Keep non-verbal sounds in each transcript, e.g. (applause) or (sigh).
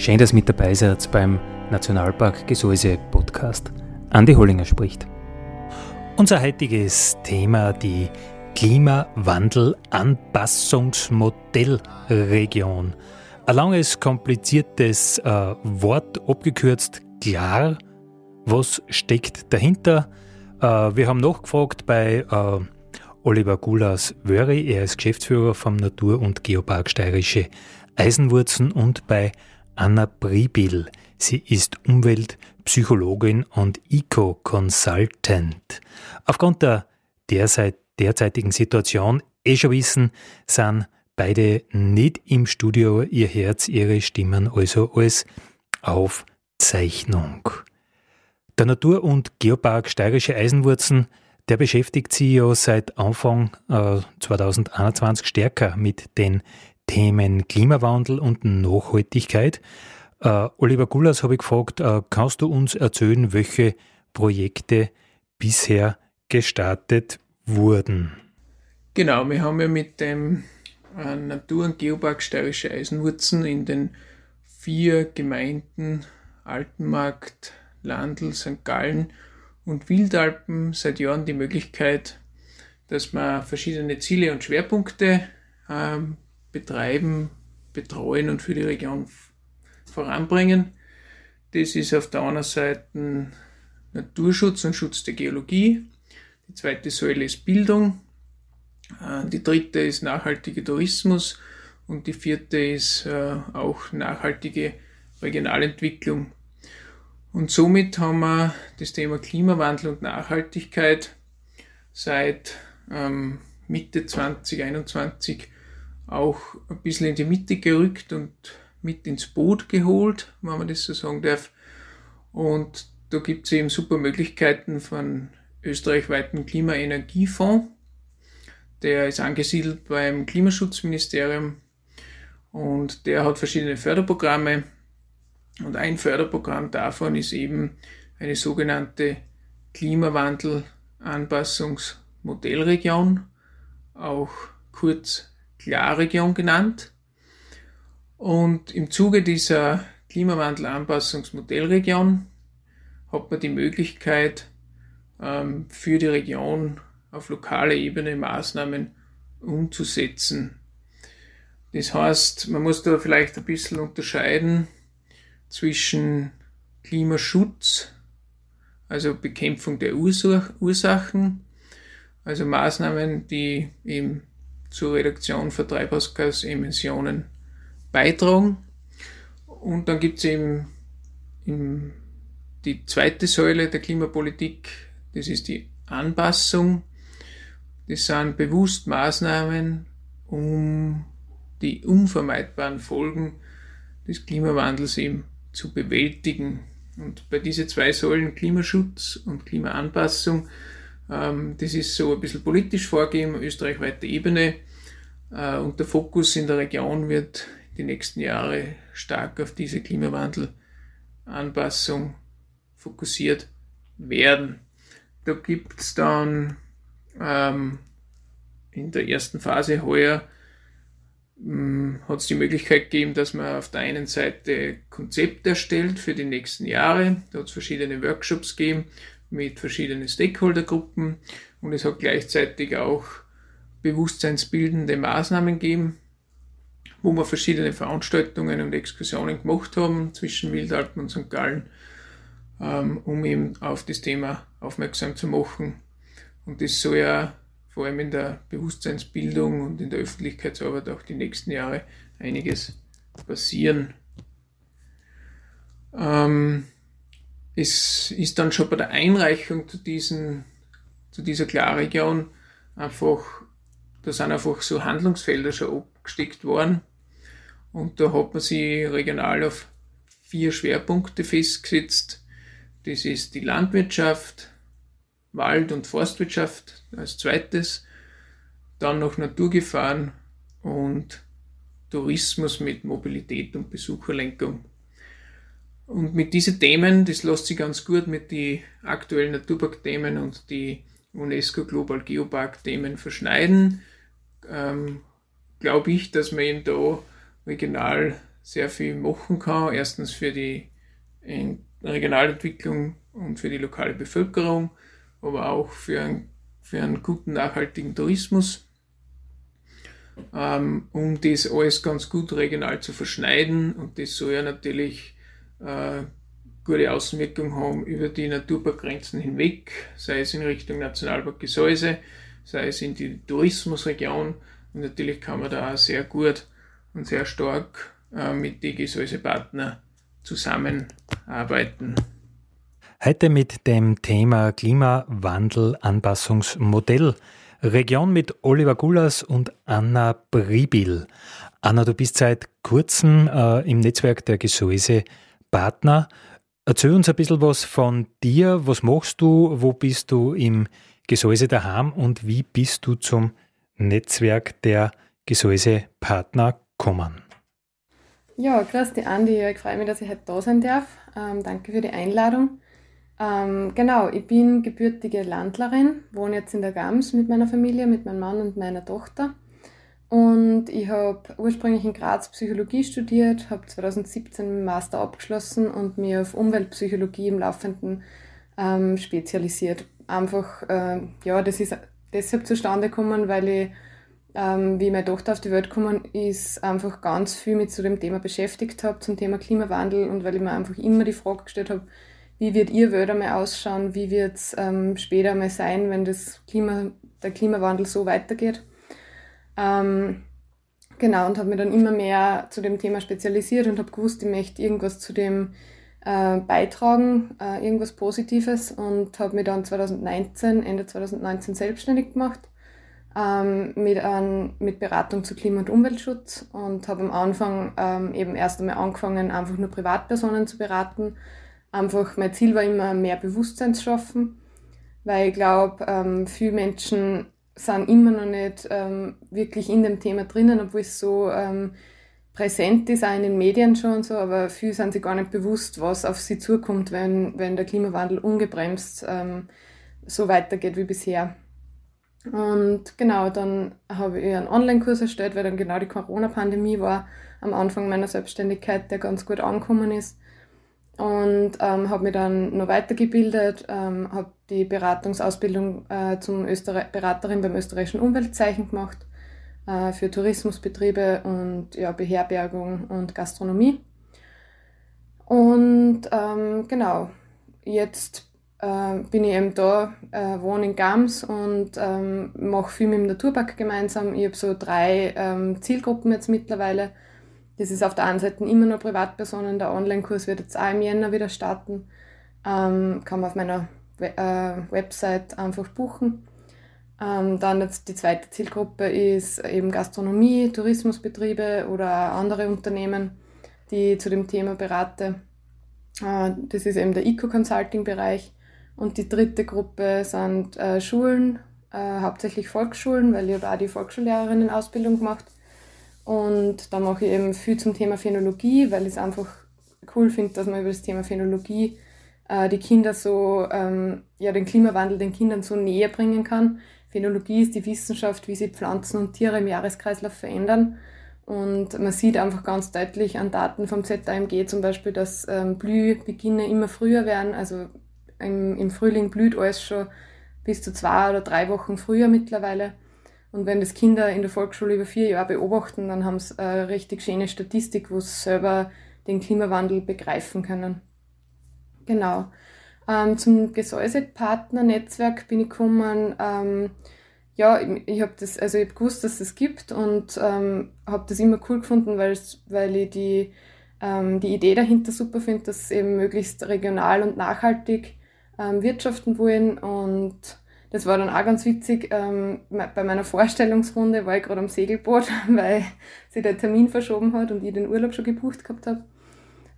Schön, dass mit dabei seid beim Nationalpark Gesäuse Podcast. Andi Hollinger spricht. Unser heutiges Thema die Klimawandel-Anpassungsmodellregion. Ein langes, kompliziertes äh, Wort, abgekürzt klar. Was steckt dahinter? Äh, wir haben nachgefragt bei äh, Oliver Gulas Wöri, er ist Geschäftsführer vom Natur- und Geopark Steirische Eisenwurzen und bei Anna Pribil. Sie ist Umweltpsychologin und Eco-Consultant. Aufgrund der derzeit, derzeitigen Situation, eh schon wissen, sind beide nicht im Studio, ihr Herz, ihre Stimmen also als Aufzeichnung. Der Natur- und Geopark Steirische Eisenwurzen, der beschäftigt sich ja seit Anfang äh, 2021 stärker mit den Themen Klimawandel und Nachhaltigkeit. Äh, Oliver Gullers habe ich gefragt, äh, kannst du uns erzählen, welche Projekte bisher gestartet wurden? Genau, wir haben ja mit dem äh, Natur- und Geopark Steirische Eisenwurzen in den vier Gemeinden Altenmarkt, Landl, St. Gallen und Wildalpen seit Jahren die Möglichkeit, dass man verschiedene Ziele und Schwerpunkte ähm, betreiben, betreuen und für die Region voranbringen. Das ist auf der einen Seite Naturschutz und Schutz der Geologie. Die zweite Säule ist Bildung. Äh, die dritte ist nachhaltiger Tourismus. Und die vierte ist äh, auch nachhaltige Regionalentwicklung. Und somit haben wir das Thema Klimawandel und Nachhaltigkeit seit ähm, Mitte 2021 auch ein bisschen in die Mitte gerückt und mit ins Boot geholt, wenn man das so sagen darf. Und da gibt es eben super Möglichkeiten von österreichweiten Klimaenergiefonds. Der ist angesiedelt beim Klimaschutzministerium und der hat verschiedene Förderprogramme. Und ein Förderprogramm davon ist eben eine sogenannte Klimawandel-Anpassungsmodellregion, auch kurz Klarregion genannt. Und im Zuge dieser Klimawandel-Anpassungsmodellregion hat man die Möglichkeit, ähm, für die Region auf lokaler Ebene Maßnahmen umzusetzen. Das heißt, man muss da vielleicht ein bisschen unterscheiden zwischen Klimaschutz, also Bekämpfung der Ursachen, also Maßnahmen, die eben zur Reduktion von Treibhausgasemissionen beitragen. Und dann gibt es eben, eben die zweite Säule der Klimapolitik, das ist die Anpassung. Das sind bewusst Maßnahmen, um die unvermeidbaren Folgen des Klimawandels eben zu bewältigen. Und bei diesen zwei Säulen Klimaschutz und Klimaanpassung ähm, das ist so ein bisschen politisch vorgegeben, österreichweiter Ebene. Äh, und der Fokus in der Region wird die nächsten Jahre stark auf diese Klimawandelanpassung fokussiert werden. Da gibt es dann ähm, in der ersten Phase heuer hm, hat es die Möglichkeit gegeben, dass man auf der einen Seite Konzepte erstellt für die nächsten Jahre. Da hat es verschiedene Workshops gegeben, mit verschiedenen Stakeholdergruppen und es hat gleichzeitig auch bewusstseinsbildende Maßnahmen gegeben, wo wir verschiedene Veranstaltungen und Exkursionen gemacht haben zwischen Wildalpen und St. Gallen, ähm, um eben auf das Thema aufmerksam zu machen. Und das soll ja vor allem in der Bewusstseinsbildung und in der Öffentlichkeitsarbeit auch die nächsten Jahre einiges passieren. Ähm, es ist dann schon bei der Einreichung zu, diesen, zu dieser Klarregion einfach, da sind einfach so Handlungsfelder schon abgesteckt worden. Und da hat man sich regional auf vier Schwerpunkte festgesetzt. Das ist die Landwirtschaft, Wald- und Forstwirtschaft als zweites, dann noch Naturgefahren und Tourismus mit Mobilität und Besucherlenkung. Und mit diesen Themen, das lässt sich ganz gut mit den aktuellen Naturpark-Themen und die UNESCO Global Geopark-Themen verschneiden, ähm, glaube ich, dass man eben da regional sehr viel machen kann. Erstens für die Regionalentwicklung und für die lokale Bevölkerung, aber auch für, ein, für einen guten nachhaltigen Tourismus ähm, um das alles ganz gut regional zu verschneiden. Und das soll ja natürlich äh, gute Außenwirkung haben über die Naturparkgrenzen hinweg, sei es in Richtung Nationalpark Gesäuse, sei es in die Tourismusregion. Und natürlich kann man da auch sehr gut und sehr stark äh, mit den Gesäusepartnern zusammenarbeiten. Heute mit dem Thema Klimawandel Anpassungsmodell. Region mit Oliver Gulas und Anna Bribil. Anna, du bist seit kurzem äh, im Netzwerk der Gesäuse Partner. Erzähl uns ein bisschen was von dir. Was machst du? Wo bist du im Gesäuse daheim und wie bist du zum Netzwerk der Gesäuse Partner gekommen? Ja, grüß dich, Andi. Ich freue mich, dass ich heute da sein darf. Ähm, danke für die Einladung. Ähm, genau, ich bin gebürtige Landlerin, wohne jetzt in der Gams mit meiner Familie, mit meinem Mann und meiner Tochter. Und ich habe ursprünglich in Graz Psychologie studiert, habe 2017 einen Master abgeschlossen und mich auf Umweltpsychologie im Laufenden ähm, spezialisiert. Einfach, äh, ja, das ist deshalb zustande gekommen, weil ich, ähm, wie meine Tochter auf die Welt gekommen ist, einfach ganz viel mit zu dem Thema beschäftigt habe, zum Thema Klimawandel und weil ich mir einfach immer die Frage gestellt habe, wie wird Ihr Welt einmal ausschauen, wie wird es ähm, später mal sein, wenn das Klima, der Klimawandel so weitergeht. Ähm, genau, und habe mich dann immer mehr zu dem Thema spezialisiert und habe gewusst, ich möchte irgendwas zu dem äh, beitragen, äh, irgendwas Positives und habe mich dann 2019, Ende 2019 selbstständig gemacht ähm, mit, ein, mit Beratung zu Klima- und Umweltschutz und habe am Anfang ähm, eben erst einmal angefangen, einfach nur Privatpersonen zu beraten. Einfach mein Ziel war immer mehr Bewusstsein zu schaffen, weil ich glaube, ähm, viele Menschen sind immer noch nicht ähm, wirklich in dem Thema drinnen, obwohl es so ähm, präsent ist, auch in den Medien schon so, aber viele sind sich gar nicht bewusst, was auf sie zukommt, wenn, wenn der Klimawandel ungebremst ähm, so weitergeht wie bisher. Und genau, dann habe ich einen Online-Kurs erstellt, weil dann genau die Corona-Pandemie war am Anfang meiner Selbstständigkeit, der ganz gut angekommen ist und ähm, habe mich dann noch weitergebildet, ähm, habe die Beratungsausbildung äh, zum Österreich Beraterin beim österreichischen Umweltzeichen gemacht äh, für Tourismusbetriebe und ja, Beherbergung und Gastronomie. Und ähm, genau, jetzt äh, bin ich eben da, äh, wohne in Gams und ähm, mache viel mit dem Naturpark gemeinsam. Ich habe so drei ähm, Zielgruppen jetzt mittlerweile das ist auf der einen Seite immer nur Privatpersonen. Der Online-Kurs wird jetzt auch im Jänner wieder starten. Ähm, kann man auf meiner We äh, Website einfach buchen. Ähm, dann jetzt die zweite Zielgruppe ist eben Gastronomie, Tourismusbetriebe oder andere Unternehmen, die zu dem Thema berate. Äh, das ist eben der Eco-Consulting-Bereich. Und die dritte Gruppe sind äh, Schulen, äh, hauptsächlich Volksschulen, weil ich habe auch die Volksschullehrerinnen-Ausbildung gemacht und da mache ich eben viel zum Thema Phänologie, weil ich es einfach cool finde, dass man über das Thema Phänologie äh, die Kinder so, ähm, ja, den Klimawandel den Kindern so näher bringen kann. Phänologie ist die Wissenschaft, wie sich Pflanzen und Tiere im Jahreskreislauf verändern. Und man sieht einfach ganz deutlich an Daten vom ZAMG zum Beispiel, dass ähm, Blühbeginne immer früher werden. Also im, im Frühling blüht alles schon bis zu zwei oder drei Wochen früher mittlerweile. Und wenn das Kinder in der Volksschule über vier Jahre beobachten, dann haben sie eine richtig schöne Statistik, wo sie selber den Klimawandel begreifen können. Genau. Ähm, zum Gesäusepartner-Netzwerk bin ich gekommen. Ähm, ja, ich, ich habe das, also ich habe gewusst, dass es das gibt und ähm, habe das immer cool gefunden, weil, weil ich die ähm, die Idee dahinter super finde, dass sie eben möglichst regional und nachhaltig ähm, wirtschaften wollen. Und das war dann auch ganz witzig. Ähm, bei meiner Vorstellungsrunde war ich gerade am Segelboot, (laughs) weil sich der Termin verschoben hat und ich den Urlaub schon gebucht gehabt habe.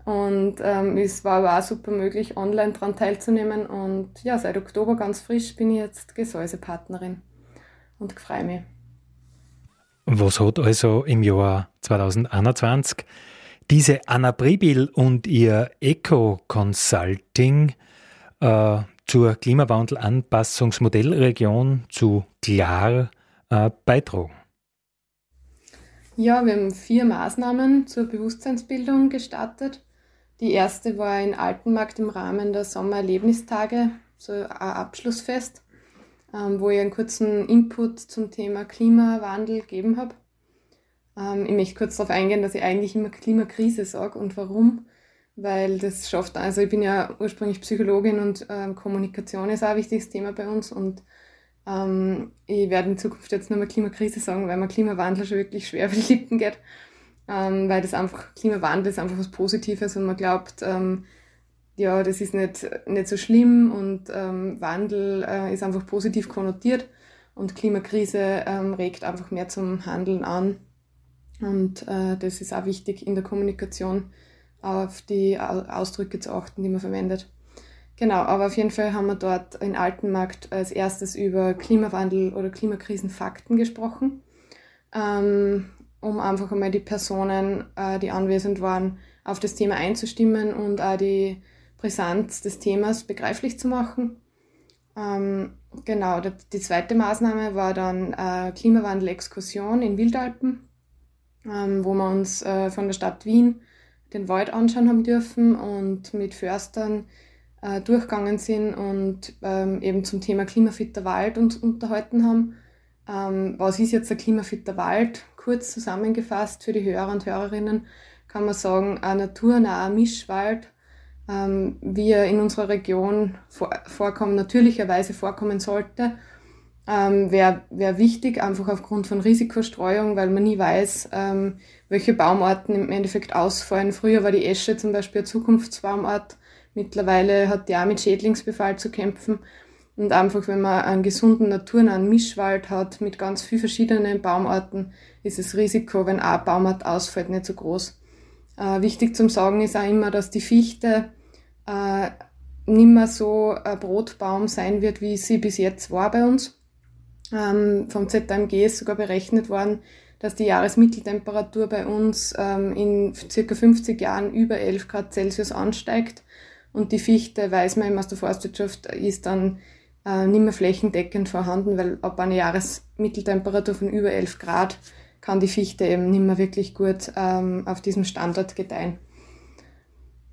Und ähm, es war aber auch super möglich, online daran teilzunehmen. Und ja, seit Oktober ganz frisch bin ich jetzt Gesäusepartnerin und freue mich. Was hat also im Jahr 2021 diese Anna Pribil und ihr Eco Consulting äh, zur Klimawandelanpassungsmodellregion zu klar äh, beitragen? Ja, wir haben vier Maßnahmen zur Bewusstseinsbildung gestartet. Die erste war in Altenmarkt im Rahmen der Sommererlebnistage, so ein Abschlussfest, ähm, wo ich einen kurzen Input zum Thema Klimawandel gegeben habe. Ähm, ich möchte kurz darauf eingehen, dass ich eigentlich immer Klimakrise sage und warum. Weil das schafft, also ich bin ja ursprünglich Psychologin und ähm, Kommunikation ist auch ein wichtiges Thema bei uns und ähm, ich werde in Zukunft jetzt nur mal Klimakrise sagen, weil mir Klimawandel schon wirklich schwer über die Lippen geht. Ähm, weil das einfach, Klimawandel ist einfach was Positives und man glaubt, ähm, ja, das ist nicht, nicht so schlimm und ähm, Wandel äh, ist einfach positiv konnotiert und Klimakrise ähm, regt einfach mehr zum Handeln an und äh, das ist auch wichtig in der Kommunikation, auf die Ausdrücke zu achten, die man verwendet. Genau, aber auf jeden Fall haben wir dort in Altenmarkt als erstes über Klimawandel oder Klimakrisenfakten gesprochen, ähm, um einfach einmal die Personen, äh, die anwesend waren, auf das Thema einzustimmen und auch die Brisanz des Themas begreiflich zu machen. Ähm, genau, die zweite Maßnahme war dann äh, Klimawandel-Exkursion in Wildalpen ähm, wo wir uns äh, von der Stadt Wien den Wald anschauen haben dürfen und mit Förstern äh, durchgegangen sind und ähm, eben zum Thema klimafitter Wald uns unterhalten haben. Ähm, was ist jetzt ein klimafitter Wald? Kurz zusammengefasst für die Hörer und Hörerinnen kann man sagen, ein naturnaher Mischwald, ähm, wie er in unserer Region vor, vorkommen, natürlicherweise vorkommen sollte ähm, wäre wär wichtig, einfach aufgrund von Risikostreuung, weil man nie weiß, ähm, welche Baumarten im Endeffekt ausfallen. Früher war die Esche zum Beispiel ein Zukunftsbaumart, mittlerweile hat die auch mit Schädlingsbefall zu kämpfen. Und einfach, wenn man einen gesunden, naturnahen Mischwald hat mit ganz vielen verschiedenen Baumarten, ist das Risiko, wenn ein Baumart ausfällt, nicht so groß. Äh, wichtig zum Sagen ist auch immer, dass die Fichte äh, nimmer so ein Brotbaum sein wird, wie sie bis jetzt war bei uns ähm, vom ZMG ist sogar berechnet worden, dass die Jahresmitteltemperatur bei uns ähm, in circa 50 Jahren über 11 Grad Celsius ansteigt. Und die Fichte, weiß man eben aus der Forstwirtschaft, ist dann äh, nicht mehr flächendeckend vorhanden, weil ab einer Jahresmitteltemperatur von über 11 Grad kann die Fichte eben nicht mehr wirklich gut ähm, auf diesem Standort gedeihen.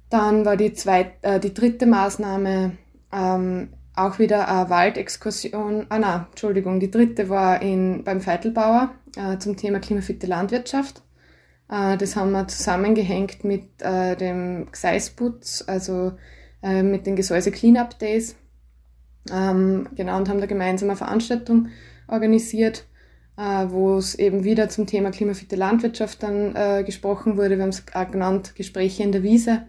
Dann war die, zweit, äh, die dritte Maßnahme ähm, auch wieder eine Waldexkursion. Ah nein, Entschuldigung, die dritte war in, beim Veitelbauer äh, zum Thema klimafitte Landwirtschaft. Äh, das haben wir zusammengehängt mit äh, dem Gseisputz, also äh, mit den Gesäuse Cleanup Days. Ähm, genau, und haben da gemeinsam eine Veranstaltung organisiert, äh, wo es eben wieder zum Thema klimafitte Landwirtschaft dann äh, gesprochen wurde. Wir haben es auch genannt, Gespräche in der Wiese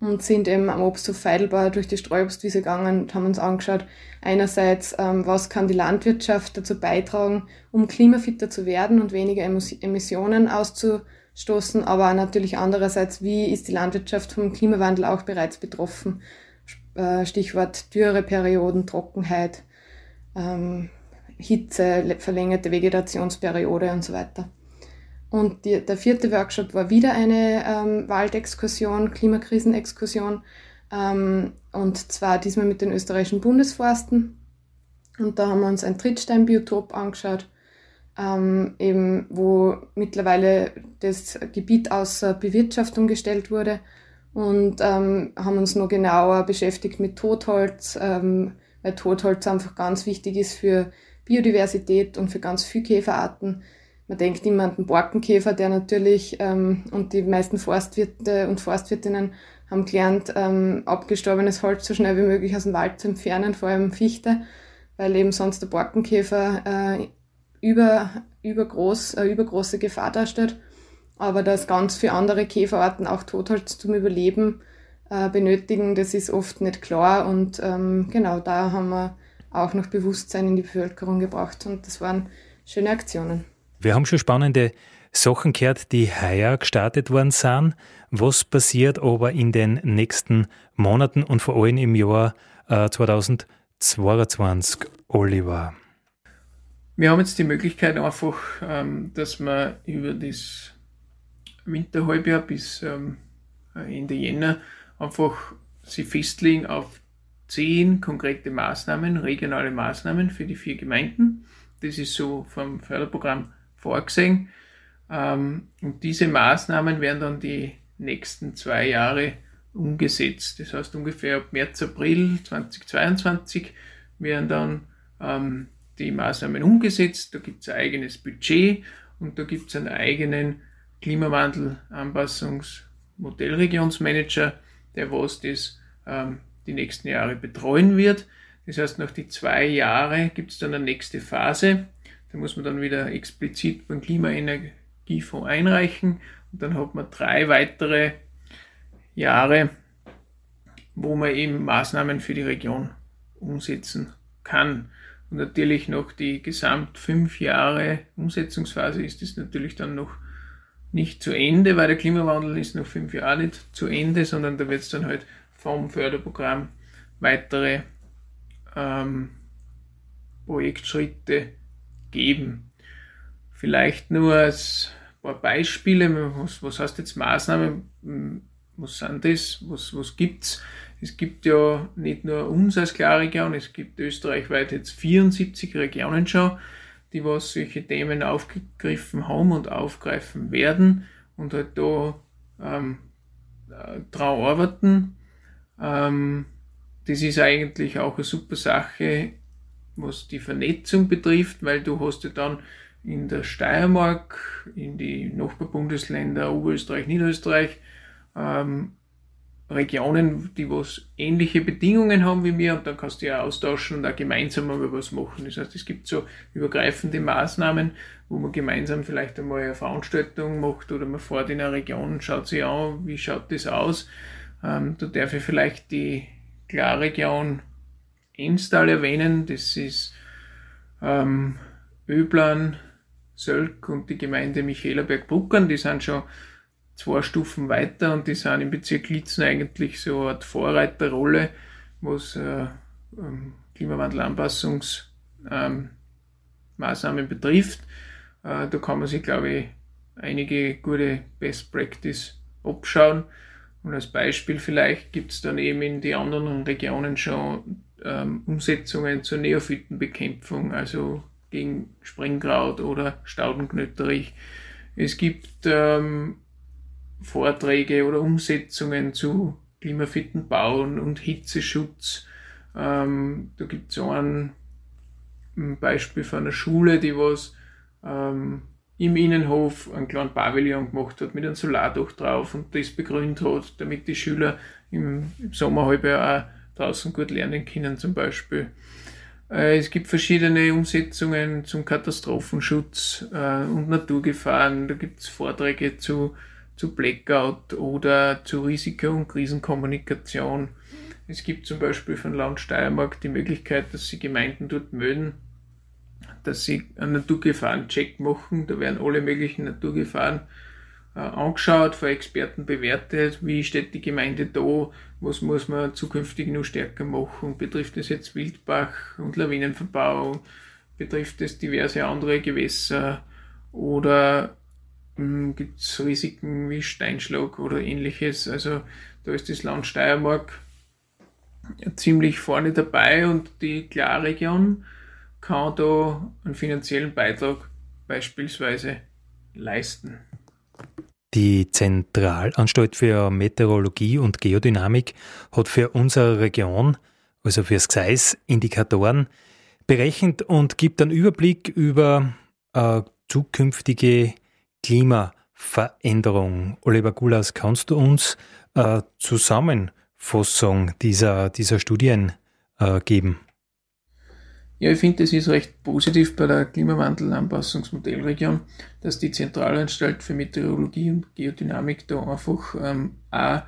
und sind eben am Obsthof Feidelbauer durch die Streuobstwiese gegangen und haben uns angeschaut, einerseits, ähm, was kann die Landwirtschaft dazu beitragen, um klimafitter zu werden und weniger Emissionen auszustoßen, aber natürlich andererseits, wie ist die Landwirtschaft vom Klimawandel auch bereits betroffen? Äh, Stichwort Dürreperioden, Trockenheit, ähm, Hitze, verlängerte Vegetationsperiode und so weiter. Und die, der vierte Workshop war wieder eine ähm, Waldexkursion, Klimakrisenexkursion. Ähm, und zwar diesmal mit den österreichischen Bundesforsten. Und da haben wir uns ein Trittsteinbiotop angeschaut, ähm, eben wo mittlerweile das Gebiet außer Bewirtschaftung gestellt wurde. Und ähm, haben uns noch genauer beschäftigt mit Totholz, ähm, weil Totholz einfach ganz wichtig ist für Biodiversität und für ganz viele Käferarten man denkt immer an den Borkenkäfer, der natürlich, ähm, und die meisten Forstwirte und Forstwirtinnen haben gelernt, ähm, abgestorbenes Holz so schnell wie möglich aus dem Wald zu entfernen, vor allem Fichte, weil eben sonst der Borkenkäfer äh, über, übergroß, äh, übergroße Gefahr darstellt. Aber dass ganz viele andere Käferarten auch Totholz zum Überleben äh, benötigen, das ist oft nicht klar. Und ähm, genau da haben wir auch noch Bewusstsein in die Bevölkerung gebracht. Und das waren schöne Aktionen. Wir haben schon spannende Sachen gehört, die heuer gestartet worden sind. Was passiert aber in den nächsten Monaten und vor allem im Jahr äh, 2022, Oliver? Wir haben jetzt die Möglichkeit einfach, ähm, dass wir über das Winterhalbjahr bis ähm, Ende Jänner einfach sie festlegen auf zehn konkrete Maßnahmen, regionale Maßnahmen für die vier Gemeinden. Das ist so vom Förderprogramm vorgesehen. Ähm, und diese Maßnahmen werden dann die nächsten zwei Jahre umgesetzt. Das heißt, ungefähr ab März, April 2022 werden dann ähm, die Maßnahmen umgesetzt. Da gibt es ein eigenes Budget und da gibt es einen eigenen Klimawandel-Anpassungs-Modellregionsmanager, der was das ähm, die nächsten Jahre betreuen wird. Das heißt, nach die zwei Jahre gibt es dann eine nächste Phase. Da muss man dann wieder explizit beim Klimaenergiefonds einreichen und dann hat man drei weitere Jahre, wo man eben Maßnahmen für die Region umsetzen kann. Und natürlich noch die gesamt fünf Jahre Umsetzungsphase ist es natürlich dann noch nicht zu Ende, weil der Klimawandel ist noch fünf Jahre nicht zu Ende, sondern da wird es dann halt vom Förderprogramm weitere ähm, Projektschritte geben. Vielleicht nur als paar Beispiele, was, was heißt jetzt Maßnahmen, was sind das, was, was gibt's? Es gibt ja nicht nur uns als Klarregion, es gibt österreichweit jetzt 74 Regionen schon, die was solche Themen aufgegriffen haben und aufgreifen werden und halt da ähm, äh, dran arbeiten. Ähm, das ist eigentlich auch eine super Sache, was die Vernetzung betrifft, weil du hast ja dann in der Steiermark, in die Nachbarbundesländer Oberösterreich, Niederösterreich, ähm, Regionen, die was ähnliche Bedingungen haben wie mir und dann kannst du ja austauschen und auch gemeinsam mal was machen. Das heißt, es gibt so übergreifende Maßnahmen, wo man gemeinsam vielleicht einmal eine Veranstaltung macht oder man fährt in eine Region und schaut sich an, wie schaut das aus. Ähm, da darf ich vielleicht die Klarregion Enstal erwähnen. Das ist ähm, Öblan, Sölk und die Gemeinde Michaelerberg-Bruckern. Die sind schon zwei Stufen weiter und die sind im Bezirk Litzen eigentlich so eine Art Vorreiterrolle, was äh, ähm, Klimawandelanpassungsmaßnahmen ähm, betrifft. Äh, da kann man sich, glaube ich, einige gute Best Practice abschauen. Und als Beispiel vielleicht gibt es dann eben in die anderen Regionen schon ähm, Umsetzungen zur Neophytenbekämpfung, also gegen Springkraut oder Staudenknötterich. Es gibt ähm, Vorträge oder Umsetzungen zu klimafitten Bauen und Hitzeschutz. Ähm, da gibt es so ein, ein, Beispiel von einer Schule, die was ähm, im Innenhof einen kleinen Pavillon gemacht hat mit einem Solardach drauf und das begrünt hat, damit die Schüler im, im Sommerhalbjahr auch draußen gut lernen können zum Beispiel. Äh, es gibt verschiedene Umsetzungen zum Katastrophenschutz äh, und Naturgefahren. Da gibt es Vorträge zu zu Blackout oder zu Risiko- und Krisenkommunikation. Es gibt zum Beispiel von Land Steiermark die Möglichkeit, dass sie Gemeinden dort melden, dass sie einen Naturgefahrencheck machen. Da werden alle möglichen Naturgefahren angeschaut, von Experten bewertet, wie steht die Gemeinde da, was muss man zukünftig noch stärker machen, betrifft es jetzt Wildbach und Lawinenverbauung, betrifft es diverse andere Gewässer oder hm, gibt es Risiken wie Steinschlag oder ähnliches. Also da ist das Land Steiermark ziemlich vorne dabei und die Klarregion kann da einen finanziellen Beitrag beispielsweise leisten. Die Zentralanstalt für Meteorologie und Geodynamik hat für unsere Region, also fürs Gseis, Indikatoren berechnet und gibt einen Überblick über äh, zukünftige Klimaveränderung. Oliver Gulas, kannst du uns äh, Zusammenfassung dieser, dieser Studien äh, geben? Ja, ich finde, es ist recht positiv bei der Klimawandelanpassungsmodellregion, dass die Zentralanstalt für Meteorologie und Geodynamik da einfach ähm, auch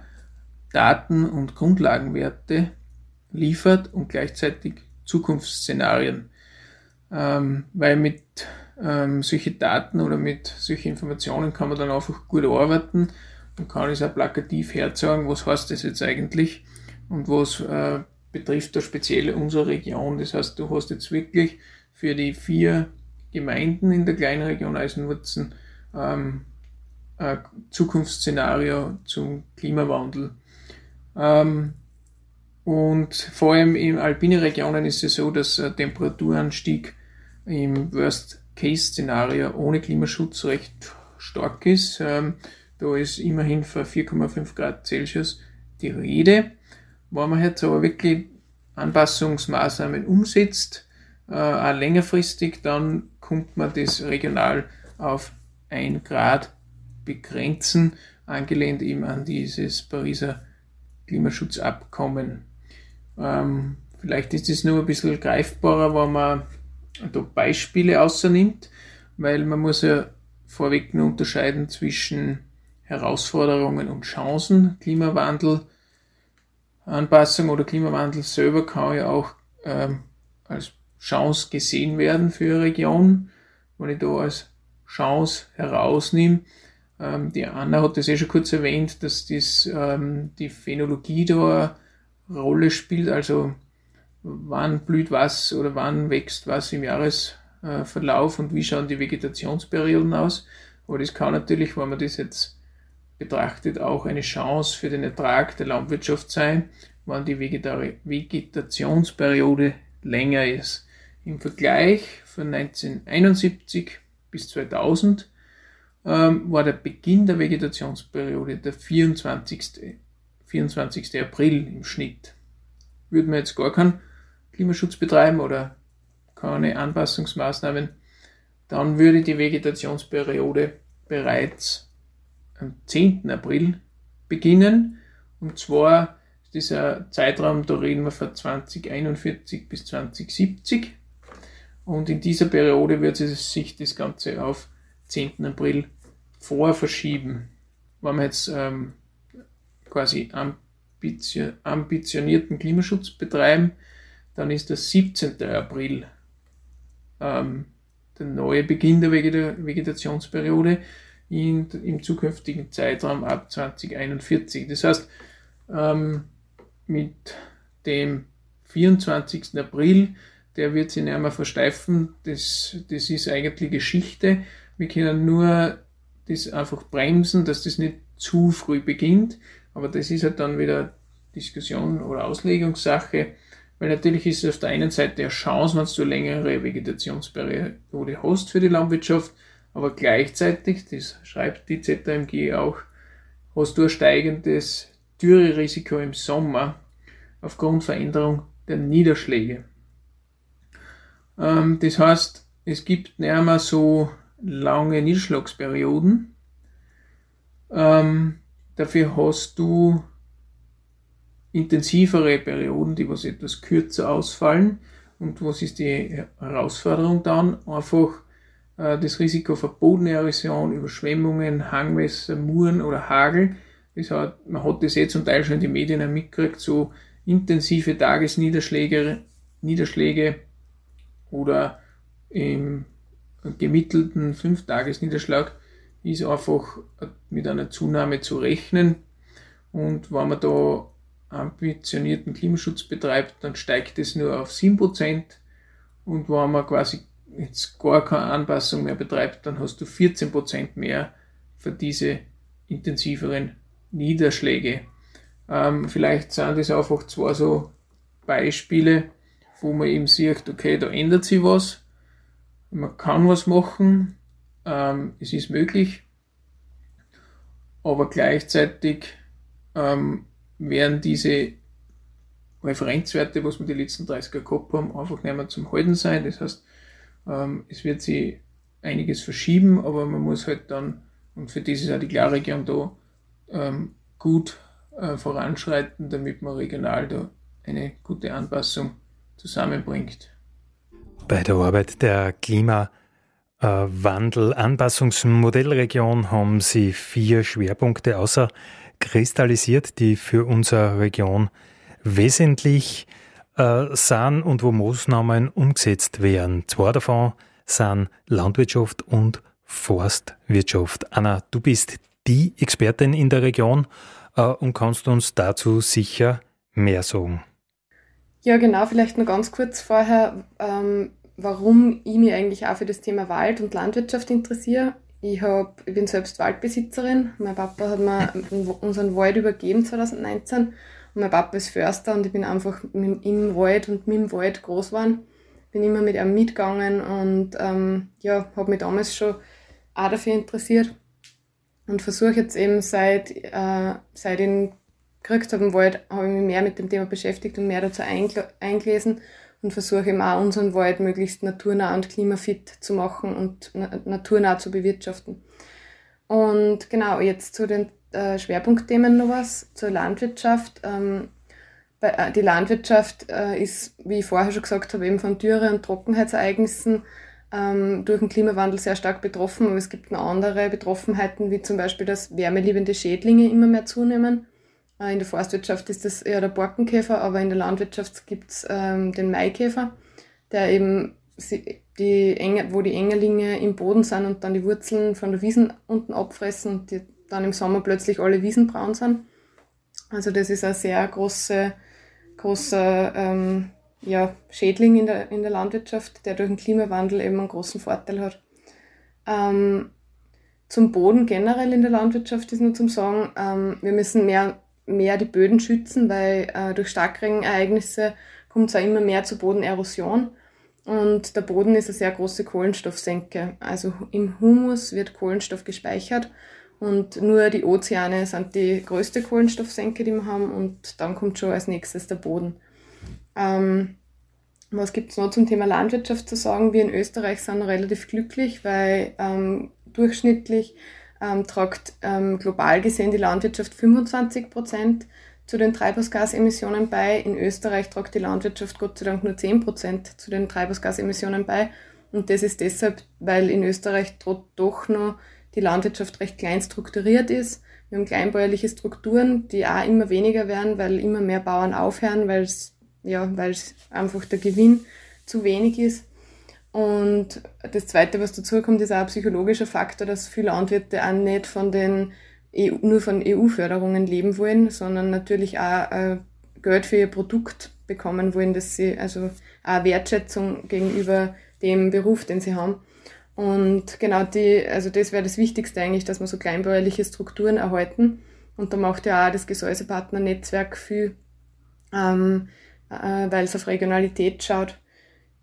Daten und Grundlagenwerte liefert und gleichzeitig Zukunftsszenarien. Ähm, weil mit ähm, solchen Daten oder mit solchen Informationen kann man dann einfach gut arbeiten und kann es auch plakativ herzeigen, was heißt das jetzt eigentlich und was äh, betrifft da speziell unsere Region. Das heißt, du hast jetzt wirklich für die vier Gemeinden in der kleinen Region Eisenwurzen ähm, ein Zukunftsszenario zum Klimawandel. Ähm, und vor allem in alpine Regionen ist es so, dass ein Temperaturanstieg im Worst-Case-Szenario ohne Klimaschutz recht stark ist. Ähm, da ist immerhin für 4,5 Grad Celsius die Rede. Wenn man jetzt aber wirklich Anpassungsmaßnahmen umsetzt, äh, auch längerfristig, dann kommt man das regional auf 1 Grad begrenzen, angelehnt eben an dieses Pariser Klimaschutzabkommen. Ähm, vielleicht ist es nur ein bisschen greifbarer, wenn man da Beispiele außernimmt, weil man muss ja vorweg nur unterscheiden zwischen Herausforderungen und Chancen. Klimawandel Anpassung oder Klimawandel selber kann ja auch ähm, als Chance gesehen werden für eine Region. Wenn ich da als Chance herausnehme, ähm, die Anna hat das eh schon kurz erwähnt, dass das, ähm, die Phänologie da eine Rolle spielt, also wann blüht was oder wann wächst was im Jahresverlauf und wie schauen die Vegetationsperioden aus. Aber das kann natürlich, wenn man das jetzt betrachtet auch eine Chance für den Ertrag der Landwirtschaft sein, wenn die Vegetationsperiode länger ist. Im Vergleich von 1971 bis 2000 ähm, war der Beginn der Vegetationsperiode der 24. 24. April im Schnitt. Würden wir jetzt gar keinen Klimaschutz betreiben oder keine Anpassungsmaßnahmen, dann würde die Vegetationsperiode bereits am 10. April beginnen. Und zwar ist dieser Zeitraum, da reden wir von 2041 bis 2070. Und in dieser Periode wird sich das Ganze auf 10. April vor verschieben. Wenn wir jetzt ähm, quasi ambitio ambitionierten Klimaschutz betreiben, dann ist der 17. April ähm, der neue Beginn der Vegetationsperiode in, im zukünftigen Zeitraum ab 2041. Das heißt, ähm, mit dem 24. April, der wird sich nicht mehr versteifen, das, das ist eigentlich Geschichte. Wir können nur das einfach bremsen, dass das nicht zu früh beginnt, aber das ist halt dann wieder Diskussion oder Auslegungssache, weil natürlich ist es auf der einen Seite eine Chance, wenn du eine längere Vegetationsperiode hast für die Landwirtschaft, aber gleichzeitig, das schreibt die ZMG auch, hast du ein steigendes Dürrerisiko im Sommer aufgrund Veränderung der Niederschläge. Ähm, das heißt, es gibt nicht mehr so lange Niederschlagsperioden. Ähm, dafür hast du intensivere Perioden, die was etwas kürzer ausfallen. Und was ist die Herausforderung dann? Einfach das Risiko für Bodenerosion, Überschwemmungen, Hangwässer, Muren oder Hagel. Das hat, man hat das jetzt zum Teil schon in den Medien mitgekriegt, so intensive Tagesniederschläge Niederschläge oder im gemittelten Fünf-Tages-Niederschlag ist einfach mit einer Zunahme zu rechnen. Und wenn man da ambitionierten Klimaschutz betreibt, dann steigt es nur auf 7%. Und wenn man quasi jetzt gar keine Anpassung mehr betreibt, dann hast du 14 Prozent mehr für diese intensiveren Niederschläge. Ähm, vielleicht sind das einfach zwei so Beispiele, wo man eben sieht, okay, da ändert sich was, man kann was machen, ähm, es ist möglich, aber gleichzeitig ähm, werden diese Referenzwerte, was wir die letzten 30 Jahre gehabt haben, einfach nicht mehr zum Halten sein. Das heißt, ähm, es wird sich einiges verschieben, aber man muss halt dann, und für das ist auch die Klarregierung da, ähm, gut äh, voranschreiten, damit man regional da eine gute Anpassung zusammenbringt. Bei der Arbeit der Klimawandel-Anpassungsmodellregion haben sie vier Schwerpunkte außer kristallisiert, die für unsere Region wesentlich äh, sind und wo Maßnahmen umgesetzt werden. Zwei davon sind Landwirtschaft und Forstwirtschaft. Anna, du bist die Expertin in der Region äh, und kannst uns dazu sicher mehr sagen. Ja, genau, vielleicht noch ganz kurz vorher, ähm, warum ich mich eigentlich auch für das Thema Wald und Landwirtschaft interessiere. Ich, hab, ich bin selbst Waldbesitzerin. Mein Papa hat mir (laughs) unseren Wald übergeben 2019. Mein Papa ist Förster und ich bin einfach im Wald und mit dem Wald groß geworden. Bin immer mit ihm mitgegangen und ähm, ja, habe mich damals schon auch dafür interessiert und versuche jetzt eben seit, äh, seit ich gekriegt habe im Wald, habe ich mich mehr mit dem Thema beschäftigt und mehr dazu eingelesen und versuche eben auch unseren Wald möglichst naturnah und klimafit zu machen und naturnah zu bewirtschaften. Und genau, jetzt zu den äh, Schwerpunktthemen noch was, zur Landwirtschaft. Ähm, bei, äh, die Landwirtschaft äh, ist, wie ich vorher schon gesagt habe, eben von Dürre- und Trockenheitsereignissen ähm, durch den Klimawandel sehr stark betroffen, aber es gibt noch andere Betroffenheiten, wie zum Beispiel, dass wärmeliebende Schädlinge immer mehr zunehmen äh, in der Forstwirtschaft ist das eher der Borkenkäfer, aber in der Landwirtschaft gibt es ähm, den Maikäfer, der eben die Enge, wo die Engerlinge im Boden sind und dann die Wurzeln von der Wiesen unten abfressen und die dann im Sommer plötzlich alle Wiesen braun sind. Also das ist ein sehr große, großer ähm, ja, Schädling in der, in der Landwirtschaft, der durch den Klimawandel eben einen großen Vorteil hat. Ähm, zum Boden generell in der Landwirtschaft ist nur zum Sagen, ähm, wir müssen mehr mehr die Böden schützen, weil äh, durch Starkregenereignisse kommt es auch immer mehr zur Bodenerosion. Und der Boden ist eine sehr große Kohlenstoffsenke. Also im Humus wird Kohlenstoff gespeichert und nur die Ozeane sind die größte Kohlenstoffsenke, die wir haben. Und dann kommt schon als nächstes der Boden. Ähm, was gibt es noch zum Thema Landwirtschaft zu sagen? Wir in Österreich sind relativ glücklich, weil ähm, durchschnittlich ähm, tragt ähm, global gesehen die Landwirtschaft 25 Prozent zu den Treibhausgasemissionen bei. In Österreich tragt die Landwirtschaft Gott sei Dank nur 10 Prozent zu den Treibhausgasemissionen bei. Und das ist deshalb, weil in Österreich doch noch die Landwirtschaft recht klein strukturiert ist. Wir haben kleinbäuerliche Strukturen, die auch immer weniger werden, weil immer mehr Bauern aufhören, weil es ja, einfach der Gewinn zu wenig ist. Und das Zweite, was dazu kommt, ist auch ein psychologischer Faktor, dass viele Landwirte auch nicht von den EU, nur von EU-Förderungen leben wollen, sondern natürlich auch äh, Geld für ihr Produkt bekommen wollen, dass sie also auch Wertschätzung gegenüber dem Beruf, den sie haben. Und genau die, also das wäre das Wichtigste eigentlich, dass wir so kleinbäuerliche Strukturen erhalten. Und da macht ja auch das Gesäusepartnernetzwerk viel, ähm, äh, weil es auf Regionalität schaut.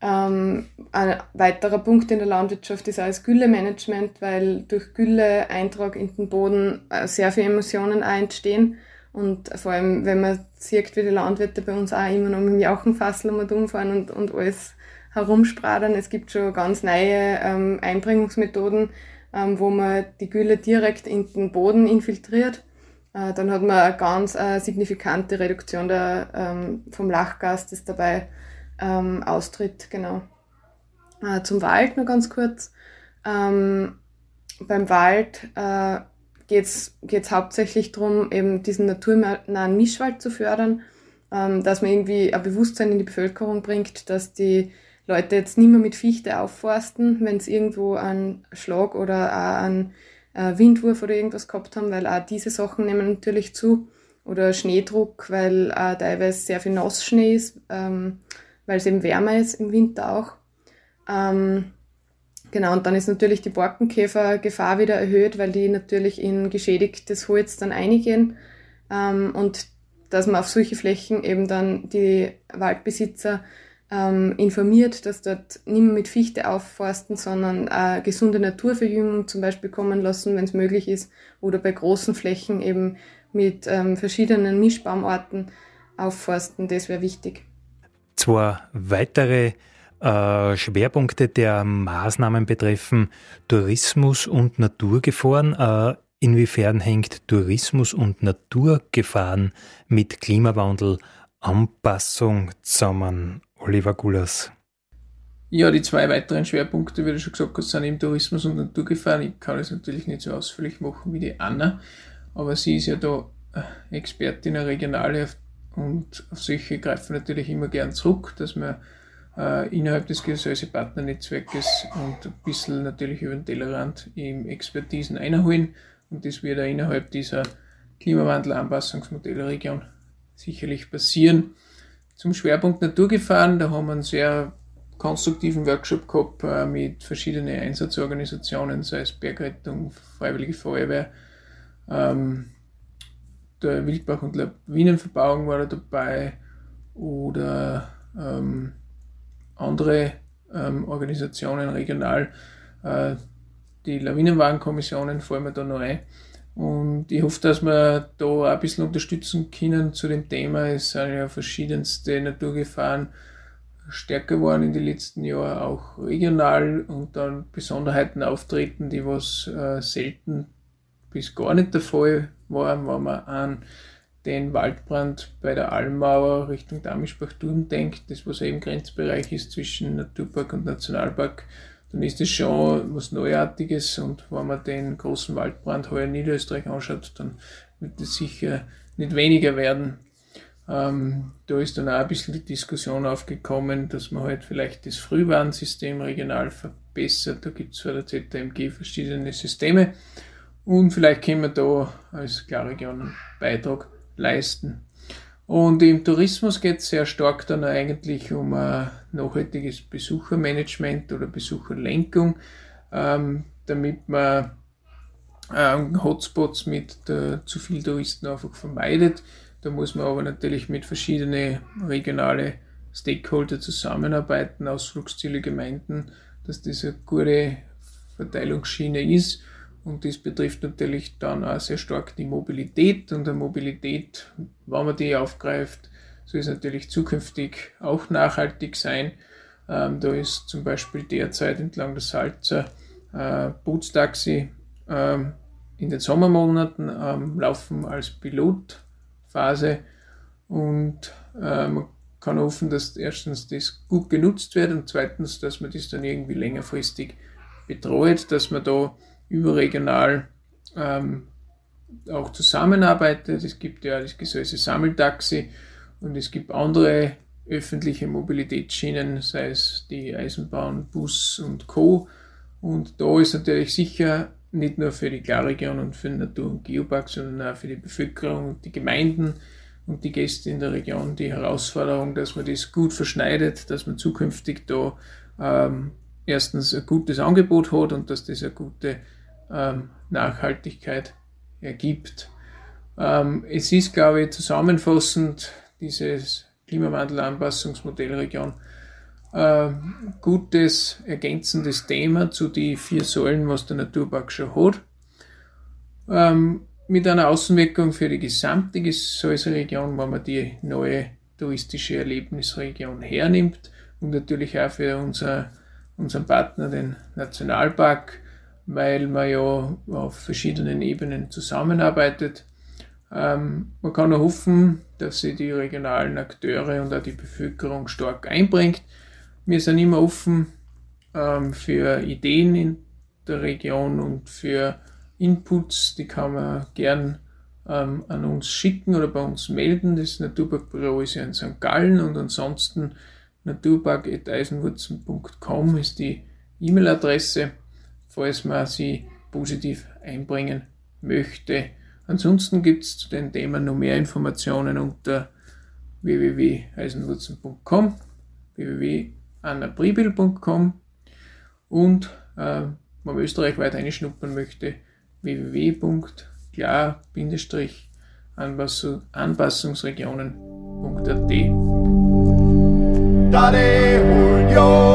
Ähm, ein weiterer Punkt in der Landwirtschaft ist auch das Güllemanagement, weil durch Gülleeintrag in den Boden äh, sehr viele Emissionen auch entstehen. Und vor allem, wenn man sieht, wie die Landwirte bei uns auch immer noch mit dem Jauchenfassel umfahren und, und alles herumspradern. Es gibt schon ganz neue ähm, Einbringungsmethoden, ähm, wo man die Gülle direkt in den Boden infiltriert. Äh, dann hat man eine ganz äh, signifikante Reduktion der, ähm, vom Lachgas, das dabei ähm, austritt, genau. Äh, zum Wald nur ganz kurz. Ähm, beim Wald äh, geht es hauptsächlich darum, eben diesen naturnahen Mischwald zu fördern, ähm, dass man irgendwie ein Bewusstsein in die Bevölkerung bringt, dass die Leute jetzt nicht mehr mit Fichte aufforsten, wenn es irgendwo einen Schlag oder auch einen äh, Windwurf oder irgendwas gehabt haben, weil auch diese Sachen nehmen natürlich zu. Oder Schneedruck, weil auch teilweise sehr viel Nassschnee ist. Ähm, weil es eben wärmer ist im Winter auch. Ähm, genau, und dann ist natürlich die Borkenkäfergefahr wieder erhöht, weil die natürlich in geschädigtes Holz dann eingehen. Ähm, und dass man auf solche Flächen eben dann die Waldbesitzer ähm, informiert, dass dort nicht mehr mit Fichte aufforsten, sondern äh, gesunde Naturverjüngung zum Beispiel kommen lassen, wenn es möglich ist, oder bei großen Flächen eben mit ähm, verschiedenen Mischbaumarten aufforsten, das wäre wichtig. Zwei weitere äh, Schwerpunkte der Maßnahmen betreffen Tourismus und Naturgefahren. Äh, inwiefern hängt Tourismus und Naturgefahren mit Klimawandel Anpassung zusammen? Oliver Gulas. Ja, die zwei weiteren Schwerpunkte, wie du schon gesagt hast, sind eben Tourismus und Naturgefahren. Ich kann das natürlich nicht so ausführlich machen wie die Anna, aber sie ist ja da äh, Expertin, eine Regionale und auf solche greifen natürlich immer gern zurück, dass wir äh, innerhalb des Gesäuse-Partnernetzwerkes und ein bisschen natürlich über den Tellerrand im Expertisen einholen und das wird auch innerhalb dieser Klimawandel-Anpassungsmodellregion sicherlich passieren. Zum Schwerpunkt Naturgefahren, da haben wir einen sehr konstruktiven Workshop gehabt äh, mit verschiedenen Einsatzorganisationen, sei es Bergrettung, Freiwillige Feuerwehr, ähm, der Wildbach- und Lawinenverbauung war da dabei oder ähm, andere ähm, Organisationen regional. Äh, die Lawinenwagenkommissionen fallen mir da noch ein. Und ich hoffe, dass wir da ein bisschen unterstützen können zu dem Thema. Es sind ja verschiedenste Naturgefahren stärker geworden in den letzten Jahren, auch regional und dann Besonderheiten auftreten, die was äh, selten bis gar nicht der Fall waren, wenn man an den Waldbrand bei der Almauer Richtung Damischbach-Turm denkt, das was eben Grenzbereich ist zwischen Naturpark und Nationalpark, dann ist das schon was Neuartiges und wenn man den großen Waldbrand heuer in Niederösterreich anschaut, dann wird es sicher nicht weniger werden. Ähm, da ist dann auch ein bisschen die Diskussion aufgekommen, dass man halt vielleicht das Frühwarnsystem regional verbessert. Da gibt es für der ZMG verschiedene Systeme und vielleicht können wir da als Klarregion einen Beitrag leisten. Und im Tourismus geht es sehr stark dann eigentlich um ein nachhaltiges Besuchermanagement oder Besucherlenkung, ähm, damit man ähm, Hotspots mit äh, zu viel Touristen einfach vermeidet. Da muss man aber natürlich mit verschiedenen regionale Stakeholder zusammenarbeiten, Ausflugsziele, Gemeinden, dass das eine gute Verteilungsschiene ist und das betrifft natürlich dann auch sehr stark die Mobilität. Und der Mobilität, wenn man die aufgreift, soll es natürlich zukünftig auch nachhaltig sein. Ähm, da ist zum Beispiel derzeit entlang der Salzer äh, Bootstaxi ähm, in den Sommermonaten ähm, laufen als Pilotphase und äh, man kann hoffen, dass erstens das gut genutzt wird und zweitens, dass man das dann irgendwie längerfristig betreut, dass man da überregional ähm, auch zusammenarbeitet. Es gibt ja das Gesäuse Sammeltaxi und es gibt andere öffentliche Mobilitätsschienen, sei es die Eisenbahn, Bus und Co. Und da ist natürlich sicher nicht nur für die Klarregion und für den Natur- und Geopark, sondern auch für die Bevölkerung und die Gemeinden und die Gäste in der Region die Herausforderung, dass man das gut verschneidet, dass man zukünftig da ähm, erstens ein gutes Angebot hat und dass das eine gute ähm, Nachhaltigkeit ergibt. Ähm, es ist, glaube ich, zusammenfassend dieses Klimawandelanpassungsmodellregion äh, gutes ergänzendes Thema zu den vier Säulen, was der Naturpark schon hat. Ähm, mit einer Außenwirkung für die gesamte Gesäuseregion, wenn man die neue touristische Erlebnisregion hernimmt und natürlich auch für unser, unseren Partner, den Nationalpark, weil man ja auf verschiedenen Ebenen zusammenarbeitet. Ähm, man kann nur hoffen, dass sich die regionalen Akteure und auch die Bevölkerung stark einbringt. Wir sind immer offen ähm, für Ideen in der Region und für Inputs, die kann man gern ähm, an uns schicken oder bei uns melden. Das Naturparkbüro ist ja in St. Gallen und ansonsten naturpark.eisenwurzen.com ist die E-Mail-Adresse falls man sie positiv einbringen möchte. Ansonsten gibt es zu den Themen noch mehr Informationen unter www.eisenwurzen.com, www.annapribil.com und äh, wenn man österreichweit einschnuppern möchte, www.klar-anpassungsregionen.at.